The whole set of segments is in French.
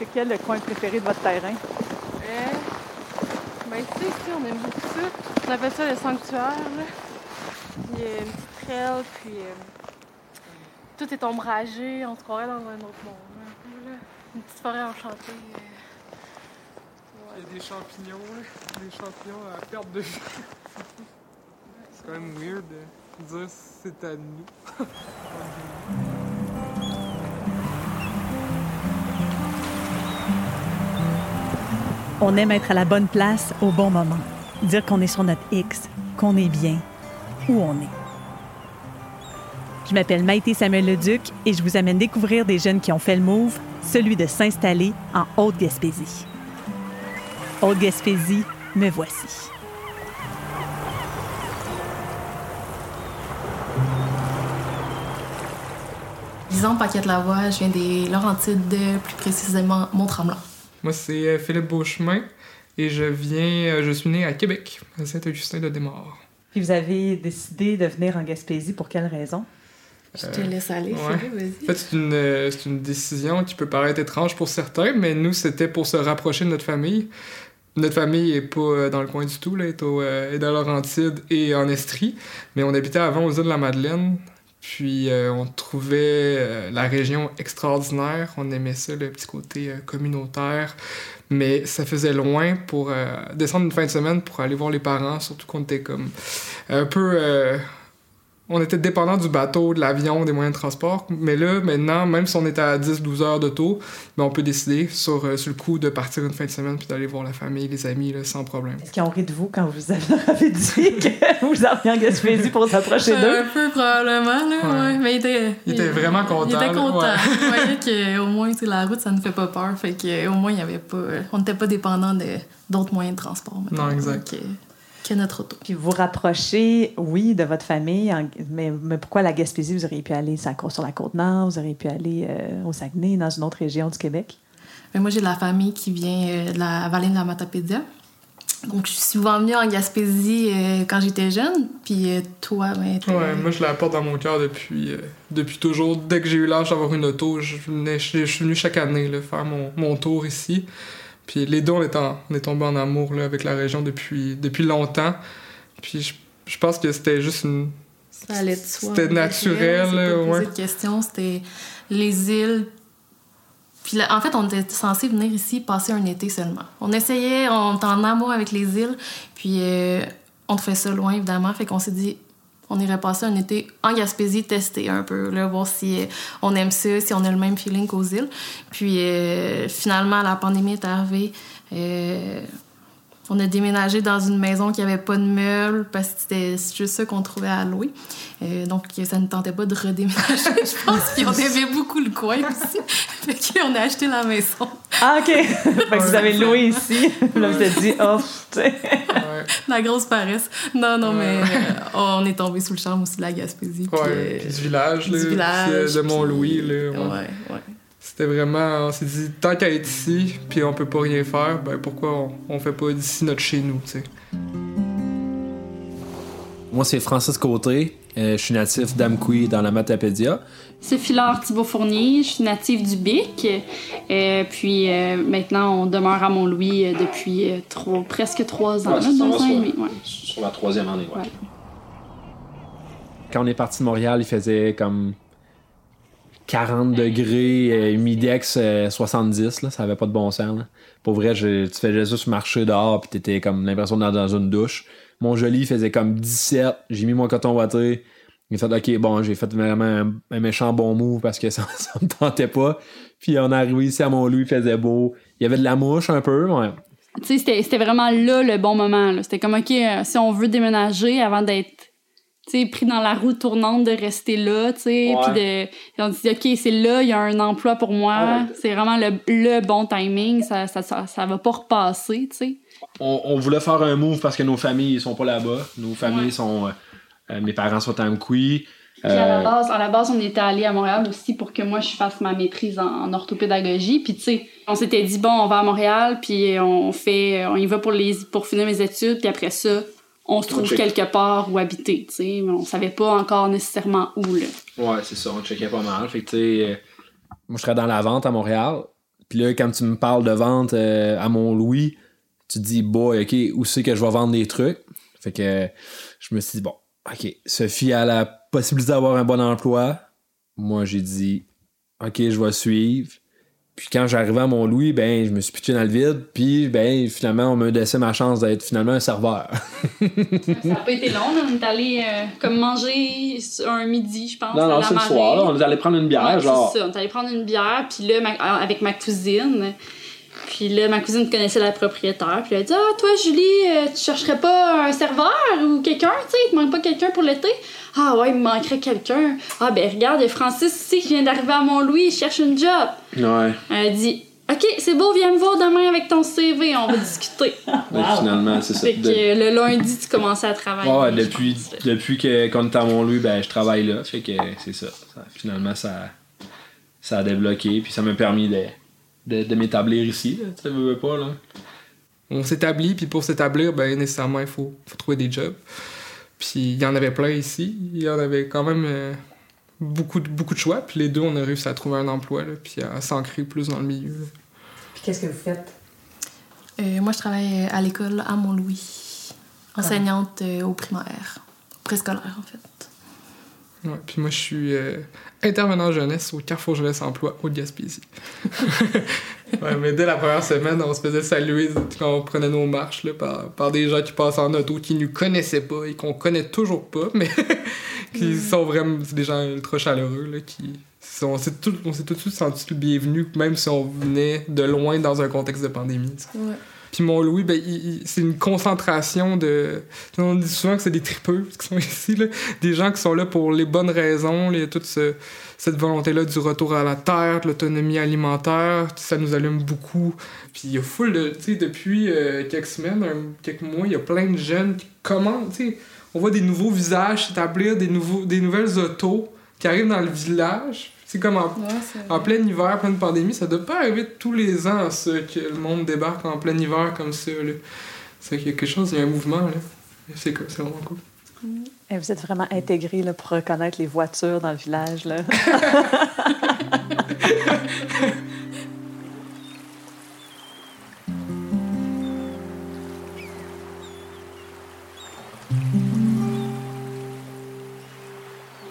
C'est quel le coin préféré de votre terrain? Euh, ben, sais, ici, on aime beaucoup ça. On appelle ça le sanctuaire. Là. Il y a une petite trail, puis euh, tout est ombragé. On se croirait dans un autre monde. un peu, là. Une petite forêt enchantée. euh. Il y a des champignons, là. Des champignons à perte de vue. C'est quand même weird de dire c'est à nous. On aime être à la bonne place au bon moment. Dire qu'on est sur notre X, qu'on est bien, où on est. Je m'appelle Maïté Samuel Leduc et je vous amène découvrir des jeunes qui ont fait le move, celui de s'installer en Haute-Gaspésie. Haute-Gaspésie, me voici. Disons Paquette Lavoie, je viens des Laurentides, de, plus précisément Mont-Tremblant. Moi, c'est euh, Philippe Beauchemin et je viens, euh, je suis né à Québec, à Saint-Augustin-de-Desmaures. Puis vous avez décidé de venir en Gaspésie pour quelle raison? Je te laisse aller, ouais. Philippe, En vas-y. fait, c'est une, euh, c'est une décision qui peut paraître étrange pour certains, mais nous, c'était pour se rapprocher de notre famille. Notre famille est pas euh, dans le coin du tout, là, est, au, euh, est dans Laurentide et en Estrie, mais on habitait avant aux îles de la Madeleine. Puis euh, on trouvait euh, la région extraordinaire, on aimait ça, le petit côté euh, communautaire, mais ça faisait loin pour descendre une fin de semaine pour aller voir les parents, surtout qu'on était comme un peu... euh, on était dépendant du bateau, de l'avion, des moyens de transport. Mais là, maintenant, même si on était à 10-12 heures d'auto, ben, on peut décider sur, euh, sur le coup de partir une fin de semaine puis d'aller voir la famille, les amis, là, sans problème. Est-ce qu'ils ont ri de vous quand vous avez dit que vous arriviez en Gaspésie pour s'approcher d'eux? Un peu probablement, là, Ouais. ouais. Mais il était, Il était vraiment content, Il était là, content. ouais. Il voyait qu'au moins, la route, ça ne fait pas peur. Fait qu'au moins, il y avait pas... On n'était pas dépendant de, d'autres moyens de transport. Non, exact. Que, que notre auto. Puis vous rapprochez, oui, de votre famille, en- mais, mais pourquoi la Gaspésie? Vous auriez pu aller sur la- Côte-Nord, vous auriez pu aller euh, au Saguenay, dans une autre région du Québec? Mais moi, j'ai de la famille qui vient euh, de la vallée de la Matapédia. Donc, je suis souvent venue en Gaspésie euh, quand j'étais jeune. Puis euh, toi, ben, Ouais, moi, je la porte dans mon cœur depuis, euh, depuis toujours. Dès que j'ai eu l'âge d'avoir une auto, je, venais- je, je suis venu chaque année là, faire mon, mon tour ici. Puis les deux, on est, en- on est tombés en amour là, avec la région depuis, depuis longtemps. Puis je, je pense que c'était juste une, Ça allait de soi. C'était naturel, posé ouais. de questions. C'était les îles. Puis là, en fait, on était censé venir ici passer un été seulement. On essayait, on était en amour avec les îles. Puis euh, on trouvait ça loin, évidemment. Fait qu'on s'est dit, on irait passer un été en Gaspésie, tester un peu, là, voir si euh, on aime ça, si on a le même feeling qu'aux îles. Puis euh, finalement, la pandémie est arrivée. Euh, on a déménagé dans une maison qui avait pas de meubles parce que c'était juste ça qu'on trouvait à louer. Euh, donc, ça ne tentait pas de redéménager, je pense. Puis on aimait beaucoup le coin aussi. fait qu'on a acheté la maison. Ah, OK! fait que vous avez loué ici. Là, vous êtes dit, oh, tu sais. Ouais, La grosse paresse. Non, non, mais euh, on est tombé sous le charme aussi de la Gaspésie. Puis, ouais. euh, Puis du village, du là, village, puis, euh, de Mont-Louis. Là, ouais. Ouais, ouais. C'était vraiment, on s'est dit, tant qu'à être ici, puis on peut pas rien faire, ben pourquoi on, on fait pas d'ici notre chez nous, tu sais. Moi, c'est Francis Côté. Euh, je suis natif d'Amqui dans la Matapédia. Sophie Laure Thibault Fournier, je suis native du Bic. Euh, puis euh, maintenant, on demeure à Mont-Louis euh, depuis euh, trois- presque trois ans, Ouais, là, deux ans et sur- demi. Ouais. Sur la troisième année, ouais. Ouais. Quand on est parti de Montréal, il faisait comme 40 degrés, euh, humidex euh, 70, là, ça avait pas de bon sens. Là. Pour vrai, je- tu faisais juste marcher dehors, puis t'étais comme l'impression d'être dans une douche. Mon joli faisait comme 17, j'ai mis mon coton ouaté. J'ai fait, ok, bon, j'ai fait vraiment un, un méchant bon move parce que ça, ça me tentait pas. Puis on est arrivé ici à Mont-Louis, il faisait beau. Il y avait de la mouche un peu, ouais. Tu sais, c'était vraiment là le bon moment. C'était comme, OK, euh, si on veut déménager avant d'être sais, pris dans la roue tournante de rester là, tu sais, puis de... on dit, OK, c'est là, il y a un emploi pour moi. Ouais. C'est vraiment le, le bon timing. Ça, ça, ça, ça va pas repasser, tu sais. on, on voulait faire un move parce que nos familles sont pas là-bas. Nos familles Ouais. sont. euh, euh, mes parents sont à Amqui. Puis à la Euh, base, à la base, on était allé à Montréal aussi pour que moi je fasse ma maîtrise en, en orthopédagogie. Puis tu sais, on s'était dit bon, on va à Montréal, puis on fait, on y va pour les, pour finir mes études, puis après ça, on se trouve check. quelque part où habiter. Tu sais, mais on savait pas encore nécessairement où là. Ouais, c'est ça, on checkait pas mal. Fait que, tu sais, euh, moi, je serais dans la vente à Montréal. Puis là, quand tu me parles de vente euh, à Mont-Louis, tu te dis, boy, OK, où c'est que je vais vendre des trucs? Fait que je me suis dit, bon, OK, Sophie a la possibilité d'avoir un bon emploi. Moi, j'ai dit, OK, je vais suivre. Puis quand j'arrivais à Mont-Louis, ben, je me suis pitché dans le vide. Puis, ben, finalement, on m'a laissé ma chance d'être finalement un serveur. Ça n'a pas été long, on est allé euh, comme manger un midi, je pense. non, à non, c'est le soir. là. On est allé prendre une bière, Ouais, genre. c'est ça. On est allé prendre une bière, puis là, ma- euh, avec ma cousine. Puis là, ma cousine connaissait la propriétaire. Puis elle a dit Ah, toi, Julie, euh, tu chercherais pas un serveur ou quelqu'un, tu sais, il te manque pas quelqu'un pour l'été Ah, ouais, il me manquerait quelqu'un. Ah, ben regarde, il y a Francis ici qui vient d'arriver à Mont-Louis, il cherche une job. Ouais. Elle a dit Ok, c'est beau, viens me voir demain avec ton CV, on va discuter. Ben, finalement, c'est ça. fait que De- le lundi, tu commençais à travailler. Ouais, depuis, que, qu'on est à Mont-Louis, ben, je travaille là. Fait que c'est ça. Ça- Finalement, ça, ça a débloqué. Puis ça m'a permis de, de, de m'établir ici. Là. Tu veux, veux pas, là. On s'établit, puis pour s'établir, ben nécessairement, il faut, faut trouver des jobs. Puis il y en avait plein ici. Il y en avait quand même euh, beaucoup, de- beaucoup de choix. Puis les deux, on a réussi à trouver un emploi, là, puis à s'ancrer plus dans le milieu. là. Puis qu'est-ce que vous faites? Euh, moi, je travaille à l'école à Mont-Louis, enseignante euh, au primaire, préscolaire en fait. Ouais, puis moi, je suis euh, intervenant jeunesse au Carrefour Jeunesse Emploi au Gaspésie. ouais, mais dès la première semaine, on se faisait saluer quand on prenait nos marches là, par, par des gens qui passent en auto, qui nous connaissaient pas et qu'on connaît toujours pas, mais qui sont vraiment des gens ultra chaleureux. Là, qui sont, on s'est tout, tout de suite senti le bienvenu, même si on venait de loin dans un contexte de pandémie. Ouais. Puis Mont-Louis, ben, c'est une concentration de. On dit souvent que c'est des tripeux qui sont ici, là. des gens qui sont là pour les bonnes raisons, les, toute ce- cette volonté-là du retour à la terre, de l'autonomie alimentaire, ça nous allume beaucoup. Puis il y a full de. Tu sais, depuis euh, quelques semaines, quelques mois, il y a plein de jeunes qui commencent. On voit des nouveaux visages s'établir, des, nouveaux, des nouvelles autos qui arrivent dans le village. C'est comme en Ouais, en plein hiver, pleine pandémie, ça doit pas arriver tous les ans, ça, que le monde débarque en plein hiver comme ça. là. C'est qu'il y a quelque chose, il y a un mouvement, là. C'est vraiment cool. Et vous êtes vraiment intégrés là, pour reconnaître les voitures dans le village. Là.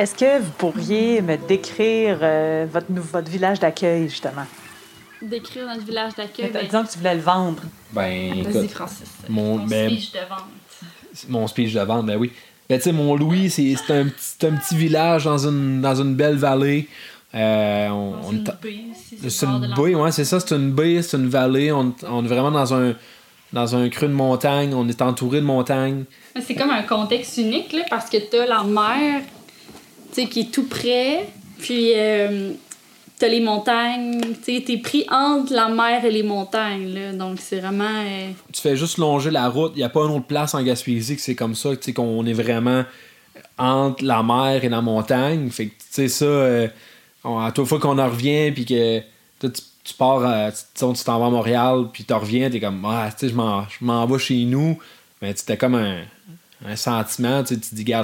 Est-ce que vous pourriez me décrire euh, votre, votre village d'accueil, justement? Décrire notre village d'accueil. ben, Disons que tu voulais le vendre. Ben, Vas-y, Francis. mon- Ton ben- speech de vente. mon speech de vente, ben oui. Ben, tu sais, Mont-Louis, c'est, c'est, un, petit- un petit village dans une, dans une belle vallée. Euh, on, Dans on une baie aussi, C'est une baie, ouais, c'est ça, c'est une baie, c'est une vallée. On, on est vraiment dans un, dans un creux de montagne. On est entouré de montagnes. Mais C'est comme un contexte unique, là, parce que t'as la mer, tu sais, qui est tout près, puis euh, t'as les montagnes, tu sais, t'es pris entre la mer et les montagnes, là, donc c'est vraiment... euh, Tu fais juste longer la route. Il a pas une autre place en Gaspésie que c'est comme ça, tu sais, qu'on est vraiment entre la mer et la montagne. Fait que, tu sais, ça, euh, à toute fois qu'on en revient, puis que tu, tu pars, euh, tu t'en vas à Montréal, puis tu reviens, t'es comme, ah, tu sais, je m'en je vais chez nous. Mais tu t'as comme un, sentiment, tu te dis, gars,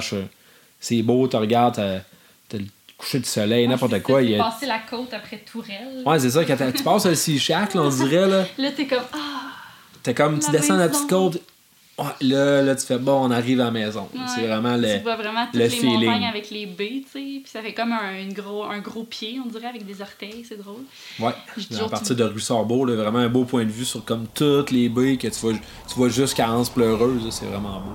c'est beau, tu regardes, t'as le coucher du soleil, n'importe c'est quoi. il a- la côte après Tourelle. Ouais, c'est ça, quand tu passes le Sea on dirait, là. Là, t'es comme, ah, T'es comme, tu descends la petite côte. Là, là, tu fais, bon, on arrive à la maison. Ouais. C'est vraiment tu le. vois vraiment toutes le les feeling. montagnes avec les baies, tu sais, puis ça fait comme un, gros, un gros pied, on dirait, avec des orteils, c'est drôle. Ouais. Je À partir de rue Sorbeau, là, vraiment un beau point de vue sur comme toutes les baies que tu vois, tu vois jusqu'à Anse Pleureuse. C'est vraiment beau.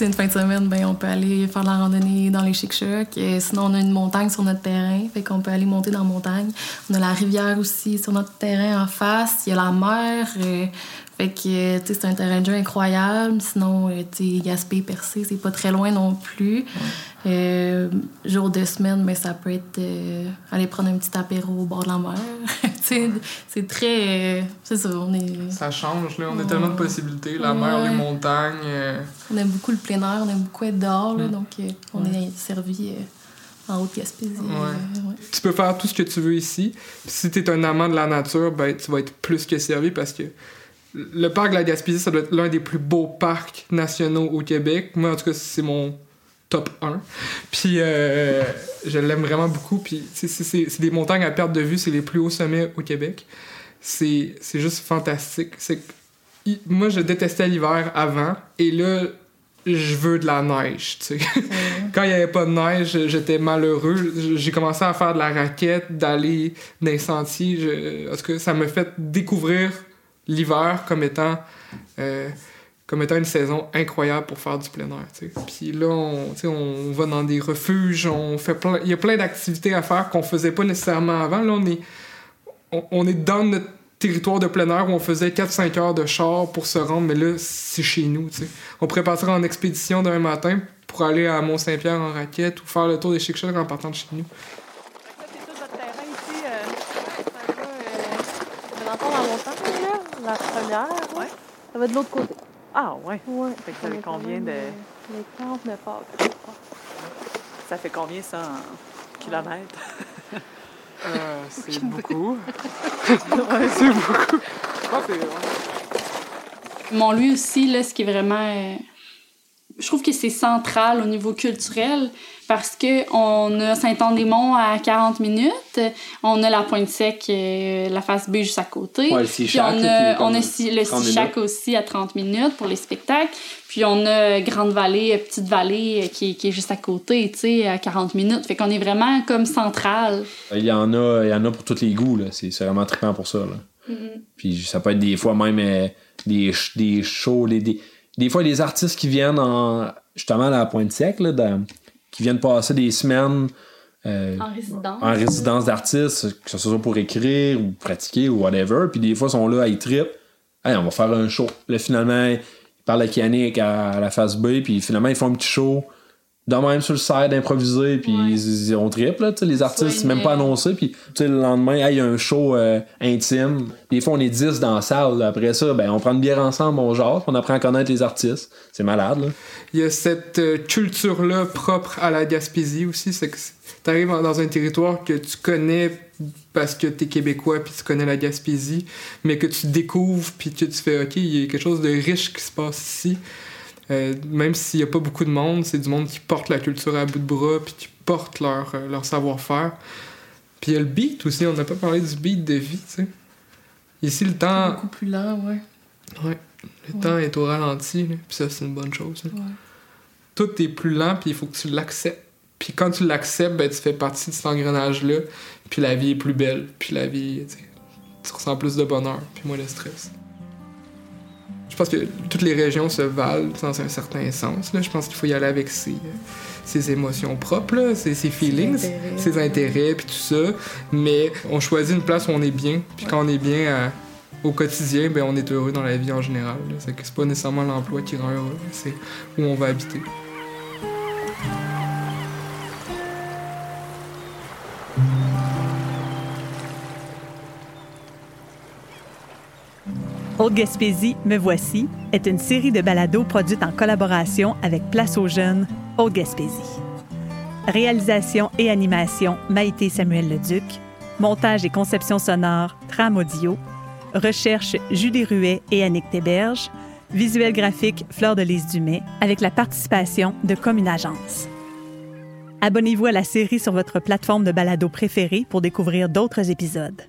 Tu sais, une fin de semaine, ben, on peut aller faire de la randonnée dans les chic-chocs. Sinon, on a une montagne sur notre terrain, fait qu'on peut aller monter dans la montagne. On a la rivière aussi sur notre terrain en face. Il y a la mer. Fait que, euh, tu sais, c'est un terrain de jeu incroyable. Sinon, euh, tu sais, Gaspé, Percé, c'est pas très loin non plus. Euh, jour de semaine, ben, ça peut être euh, aller prendre un petit apéro au bord de la mer. tu sais, c'est très... euh, c'est ça, on est... Ça change, là. On a Ouais. tellement de possibilités. La mer, les montagnes. On aime beaucoup le plein air, on aime beaucoup être dehors, là, donc euh, on est servi en Haute-Gaspésie. euh, ouais. tu peux faire tout ce que tu veux ici. Si t'es un amant de la nature, ben, tu vas être plus que servi parce que le parc de la Gaspésie, ça doit être l'un des plus beaux parcs nationaux au Québec. Moi, en tout cas, c'est mon top 1. Puis euh, je l'aime vraiment beaucoup. Puis c'est des montagnes à perte de vue, c'est les plus hauts sommets au Québec. C'est juste fantastique. C'est moi, je détestais l'hiver avant, et là, je veux de la neige, tu sais. Quand il n'y avait pas de neige, j'étais malheureux. J'ai commencé à faire de la raquette, d'aller dans les sentiers. Parce que ça me fait découvrir l'hiver comme étant... Euh, comme étant une saison incroyable pour faire du plein air. Puis là, on, on va dans des refuges, on fait plein, il y a plein d'activités à faire qu'on faisait pas nécessairement avant. Là, on est, on est dans notre territoire de plein air où on faisait 4-5 heures de char pour se rendre, mais là, c'est chez nous. On partir en expédition d'un matin pour aller à Mont-Saint-Pierre en raquette ou faire le tour des chic en partant de chez nous. La première, ouais. Ça va de l'autre côté. Ah, ouais. ouais. Fait que ça fait combien de. Les 39 pas. Ça fait combien ça en kilomètres? Euh, c'est beaucoup. c'est beaucoup. Mon lui aussi, là, ce qui est vraiment. Euh, je trouve que c'est central au niveau culturel parce qu'on a Saint-Anne-des-Monts à 40 minutes, on a la Pointe Sec, euh, la face B juste à côté. Ouais, le puis on a, on a le Sichac aussi à 30 minutes pour les spectacles. Puis on a Grande Vallée, Petite Vallée euh, qui, qui est juste à côté, tu sais, à 40 minutes. Fait qu'on est vraiment comme central. Il y en a, il y en a pour tous les goûts, là. C'est vraiment trippant pour ça, là. Mm-hmm. Puis ça peut être des fois même euh, des, des shows, des, des, fois des artistes qui viennent en, justement à la Pointe Sec, là, qui viennent passer des semaines euh, en résidence, en résidence d'artistes, que ce soit pour écrire ou pratiquer ou whatever. Puis des fois, ils sont là, ils trip. Hey, on va faire un show. Là, finalement, ils parlent à Yannick à la face B, puis finalement, ils font un petit show de même sur le site improvisé puis ils, ont triple les artistes même pas annoncé puis le lendemain il y a un show euh, intime des fois on est 10 dans la salle après ça ben on prend une bière ensemble on genre on apprend à connaître les artistes. C'est malade là. il y a cette euh, culture là propre à la Gaspésie aussi c'est que t'arrives dans un territoire que tu connais parce que t'es québécois puis tu connais la Gaspésie mais que tu découvres puis que tu fais ok il y a quelque chose de riche qui se passe ici euh, même s'il n'y a pas beaucoup de monde, c'est du monde qui porte la culture à bout de bras, puis qui porte leur, euh, leur savoir-faire. Puis il y a le beat aussi, on n'a pas parlé du beat de vie, tu sais. Ici, le temps. C'est beaucoup plus lent, ouais. Ouais. Le temps est au ralenti, puis ça, c'est une bonne chose. Tout est plus lent, puis il faut que tu l'acceptes. Puis quand tu l'acceptes, ben, tu fais partie de cet engrenage-là, puis la vie est plus belle, puis la vie, tu ressens plus de bonheur, puis moins de stress pense que toutes les régions se valent dans un certain sens. Là. Je pense qu'il faut y aller avec ses, ses émotions propres, ses, ses, feelings, ses intérêts, puis tout ça. Mais on choisit une place où on est bien. Puis quand on est bien au quotidien, ben, on est heureux dans la vie en général. C'est pas nécessairement l'emploi qui rend heureux, c'est où on va habiter. Haute-Gaspésie, Me Voici est une série de balados produite en collaboration avec Place aux Jeunes, Haute-Gaspésie. Réalisation et animation, Maïté Samuel Leduc. Montage et conception sonore, Tram Audio. Recherche, Julie Ruet et Annick Théberge. Visuel graphique, Fleur de Lys Dumais, avec la participation de Comme une agence. Abonnez-vous à la série sur votre plateforme de balado préférée pour découvrir d'autres épisodes.